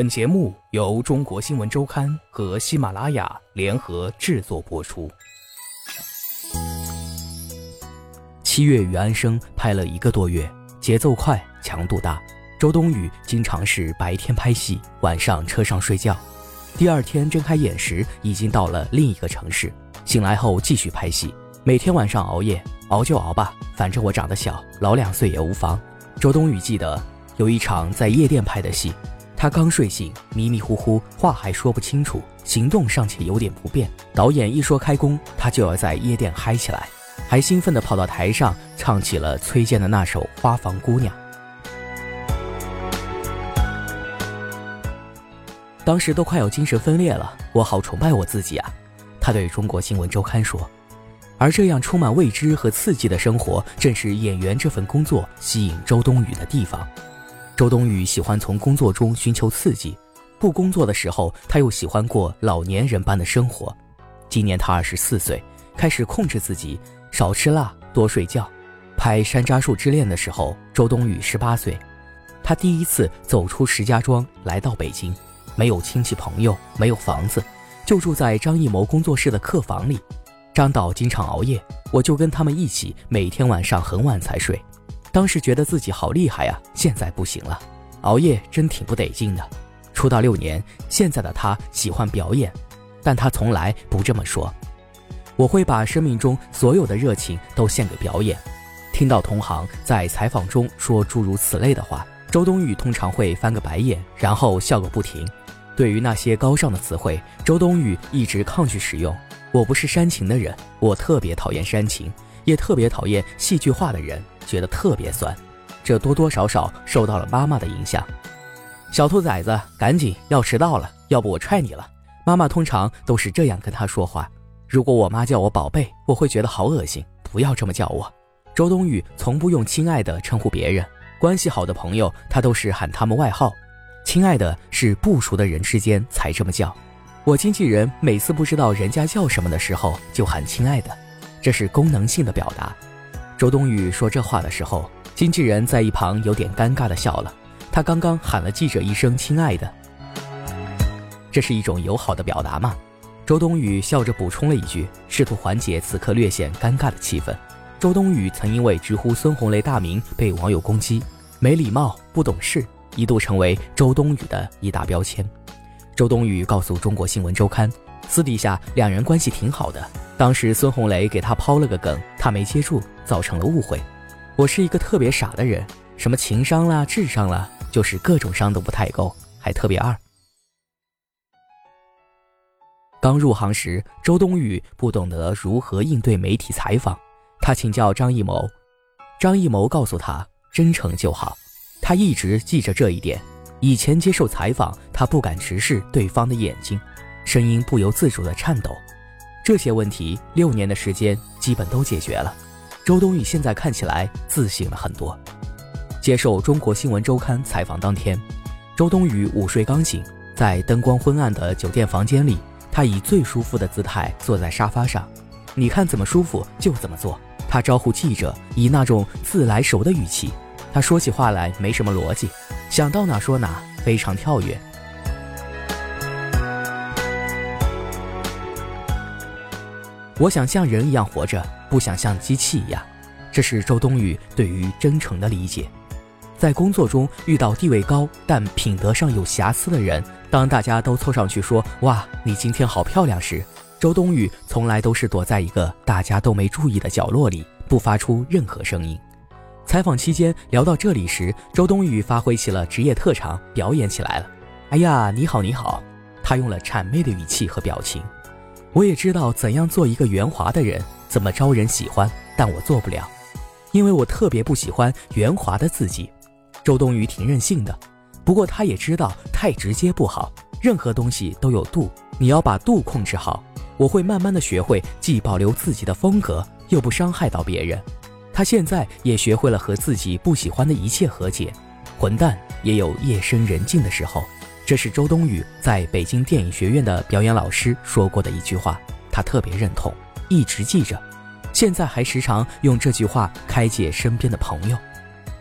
本节目由中国新闻周刊和喜马拉雅联合制作播出。七月与安生拍了一个多月，节奏快，强度大。周冬雨经常是白天拍戏，晚上车上睡觉。第二天睁开眼时，已经到了另一个城市。醒来后继续拍戏，每天晚上熬夜，熬就熬吧，反正我长得小，老两岁也无妨。周冬雨记得有一场在夜店拍的戏。他刚睡醒，迷迷糊糊，话还说不清楚，行动尚且有点不便。导演一说开工，他就要在夜店嗨起来，还兴奋地跑到台上唱起了崔健的那首《花房姑娘》。当时都快要精神分裂了，我好崇拜我自己啊！他对中国新闻周刊说。而这样充满未知和刺激的生活，正是演员这份工作吸引周冬雨的地方。周冬雨喜欢从工作中寻求刺激，不工作的时候，她又喜欢过老年人般的生活。今年她二十四岁，开始控制自己，少吃辣，多睡觉。拍《山楂树之恋》的时候，周冬雨十八岁，她第一次走出石家庄来到北京，没有亲戚朋友，没有房子，就住在张艺谋工作室的客房里。张导经常熬夜，我就跟他们一起，每天晚上很晚才睡。当时觉得自己好厉害呀，现在不行了，熬夜真挺不得劲的。出道六年，现在的他喜欢表演，但他从来不这么说。我会把生命中所有的热情都献给表演。听到同行在采访中说诸如此类的话，周冬雨通常会翻个白眼，然后笑个不停。对于那些高尚的词汇，周冬雨一直抗拒使用。我不是煽情的人，我特别讨厌煽情，也特别讨厌戏剧化的人。觉得特别酸，这多多少少受到了妈妈的影响。小兔崽子，赶紧要迟到了，要不我踹你了。妈妈通常都是这样跟他说话。如果我妈叫我宝贝，我会觉得好恶心，不要这么叫我。周冬雨从不用亲爱的称呼别人，关系好的朋友她都是喊他们外号。亲爱的是不熟的人之间才这么叫。我经纪人每次不知道人家叫什么的时候就喊亲爱的，这是功能性的表达。周冬雨说这话的时候，经纪人在一旁有点尴尬的笑了。他刚刚喊了记者一声“亲爱的”，这是一种友好的表达吗？周冬雨笑着补充了一句，试图缓解此刻略显尴尬的气氛。周冬雨曾因为直呼孙红雷大名被网友攻击，没礼貌、不懂事，一度成为周冬雨的一大标签。周冬雨告诉中国新闻周刊，私底下两人关系挺好的。当时孙红雷给他抛了个梗，他没接住，造成了误会。我是一个特别傻的人，什么情商啦、智商啦，就是各种商都不太够，还特别二。刚入行时，周冬雨不懂得如何应对媒体采访，他请教张艺谋，张艺谋告诉他真诚就好，他一直记着这一点。以前接受采访，他不敢直视对方的眼睛，声音不由自主的颤抖。这些问题六年的时间基本都解决了，周冬雨现在看起来自信了很多。接受《中国新闻周刊》采访当天，周冬雨午睡刚醒，在灯光昏暗的酒店房间里，她以最舒服的姿态坐在沙发上，你看怎么舒服就怎么做。她招呼记者，以那种自来熟的语气，她说起话来没什么逻辑，想到哪说哪，非常跳跃。我想像人一样活着，不想像机器一样。这是周冬雨对于真诚的理解。在工作中遇到地位高但品德上有瑕疵的人，当大家都凑上去说“哇，你今天好漂亮”时，周冬雨从来都是躲在一个大家都没注意的角落里，不发出任何声音。采访期间聊到这里时，周冬雨发挥起了职业特长，表演起来了。哎呀，你好，你好！她用了谄媚的语气和表情。我也知道怎样做一个圆滑的人，怎么招人喜欢，但我做不了，因为我特别不喜欢圆滑的自己。周冬雨挺任性的，不过她也知道太直接不好，任何东西都有度，你要把度控制好。我会慢慢的学会，既保留自己的风格，又不伤害到别人。她现在也学会了和自己不喜欢的一切和解，混蛋也有夜深人静的时候。这是周冬雨在北京电影学院的表演老师说过的一句话，她特别认同，一直记着，现在还时常用这句话开解身边的朋友。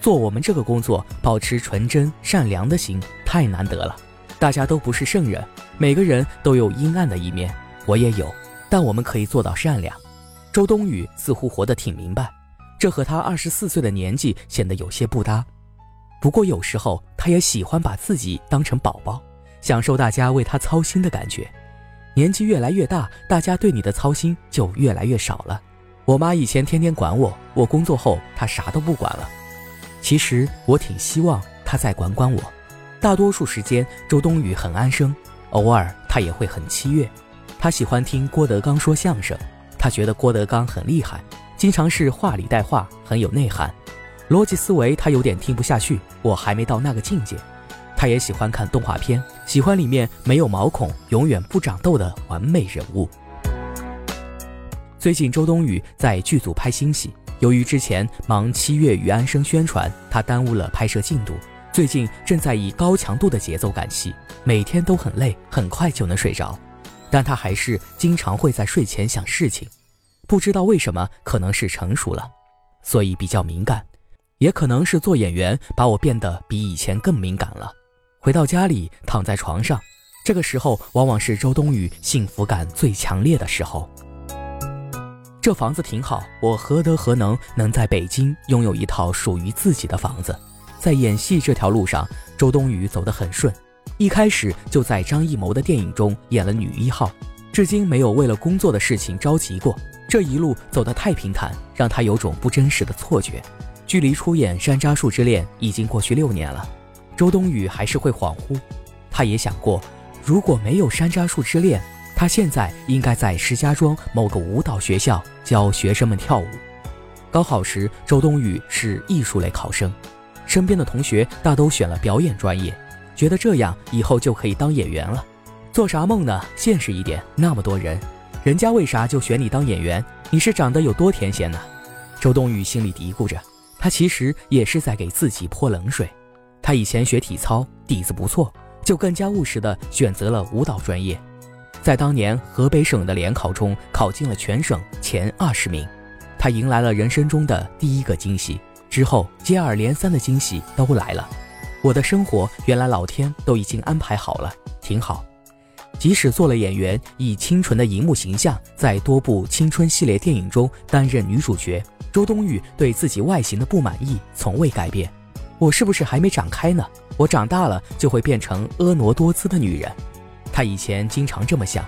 做我们这个工作，保持纯真善良的心太难得了。大家都不是圣人，每个人都有阴暗的一面，我也有，但我们可以做到善良。周冬雨似乎活得挺明白，这和她二十四岁的年纪显得有些不搭。不过有时候她也喜欢把自己当成宝宝，享受大家为她操心的感觉。年纪越来越大，大家对你的操心就越来越少了。我妈以前天天管我，我工作后她啥都不管了。其实我挺希望她再管管我。大多数时间，周冬雨很安生，偶尔她也会很七月。她喜欢听郭德纲说相声，她觉得郭德纲很厉害，经常是话里带话，很有内涵。逻辑思维他有点听不下去，我还没到那个境界。他也喜欢看动画片，喜欢里面没有毛孔、永远不长痘的完美人物。最近周冬雨在剧组拍新戏，由于之前忙七月与安生宣传，她耽误了拍摄进度。最近正在以高强度的节奏赶戏，每天都很累，很快就能睡着。但他还是经常会在睡前想事情，不知道为什么，可能是成熟了，所以比较敏感，也可能是做演员把我变得比以前更敏感了。回到家里，躺在床上，这个时候往往是周冬雨幸福感最强烈的时候。这房子挺好，我何德何能能在北京拥有一套属于自己的房子？在演戏这条路上，周冬雨走得很顺，一开始就在张艺谋的电影中演了女一号，至今没有为了工作的事情着急过。这一路走得太平坦，让她有种不真实的错觉。距离出演《山楂树之恋》已经过去六年了，周冬雨还是会恍惚。她也想过，如果没有《山楂树之恋》，她现在应该在石家庄某个舞蹈学校教学生们跳舞。高考时，周冬雨是艺术类考生。身边的同学大都选了表演专业，觉得这样以后就可以当演员了。做啥梦呢？现实一点，那么多人，人家为啥就选你当演员？你是长得有多甜咸呢？周冬雨心里嘀咕着，他其实也是在给自己泼冷水。他以前学体操，底子不错，就更加务实的选择了舞蹈专业，在当年河北省的联考中考进了全省前二十名，他迎来了人生中的第一个惊喜。之后接二连三的惊喜都来了，我的生活原来老天都已经安排好了，挺好。即使做了演员，以清纯的荧幕形象在多部青春系列电影中担任女主角，周冬雨对自己外形的不满意从未改变。我是不是还没长开呢？我长大了就会变成婀娜多姿的女人。她以前经常这么想，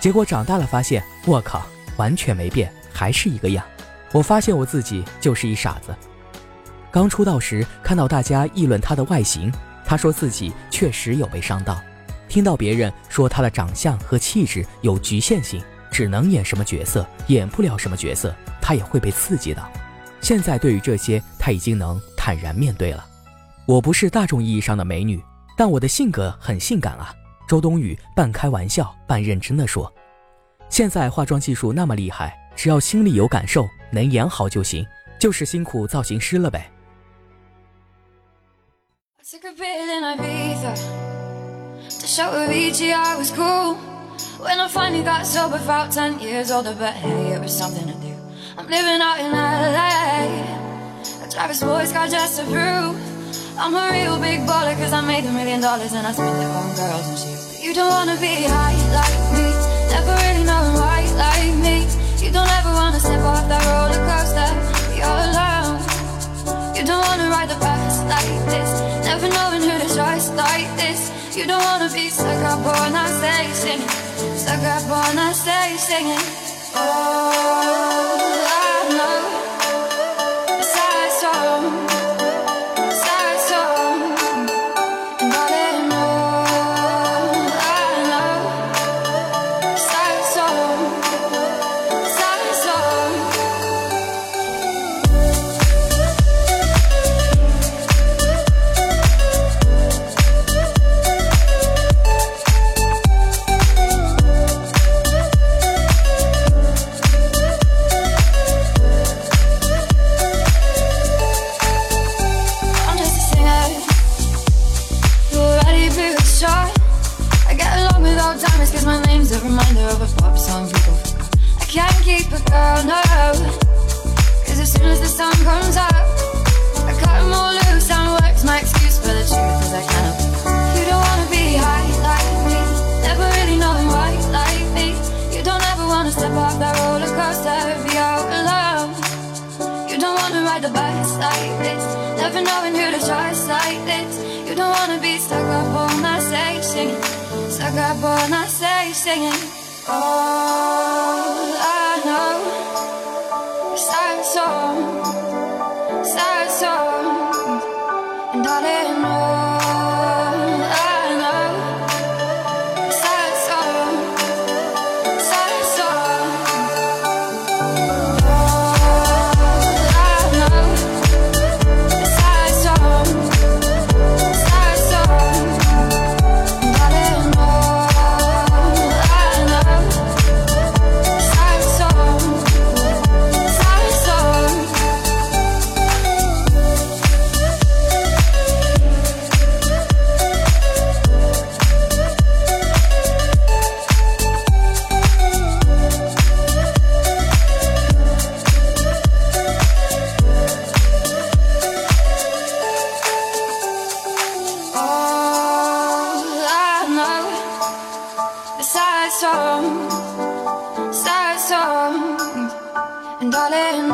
结果长大了发现，我靠，完全没变，还是一个样。我发现我自己就是一傻子。刚出道时，看到大家议论她的外形，她说自己确实有被伤到。听到别人说他的长相和气质有局限性，只能演什么角色，演不了什么角色，他也会被刺激到。现在对于这些，他已经能坦然面对了。我不是大众意义上的美女，但我的性格很性感啊。周冬雨半开玩笑半认真的说：“现在化妆技术那么厉害，只要心里有感受，能演好就行，就是辛苦造型师了呗。” A show Avicii I was cool. When I finally got sober Felt 10 years older But hey, it was something to do. I'm living out in LA I drive a sports car just to prove I'm a real big baller Cause I made a million dollars And I spent it on girls and But you don't wanna be high like me Never really know why like me. You don't ever wanna step off that roller coaster You're alone. You don't wanna ride the bus like this Never knowing who to trust like this You. don't wanna be stuck up on that stage singing Stuck up on that stage singing Oh, Cause my name's a reminder of a pop song people I can't keep a girl, no. Cause as soon as the sun comes up I cut them all loose and work's my excuse for the truth is I can't You don't wanna be high like me Never really knowing why like me. You don't ever wanna step off that roller coaster Be out alone You don't wanna ride the bus like this Never knowing who to trust like this. You don't wanna be stuck up on that station I got born, I stay singing. All I know. Sad songs, sad songs, and all it sad song, sad song, and darling,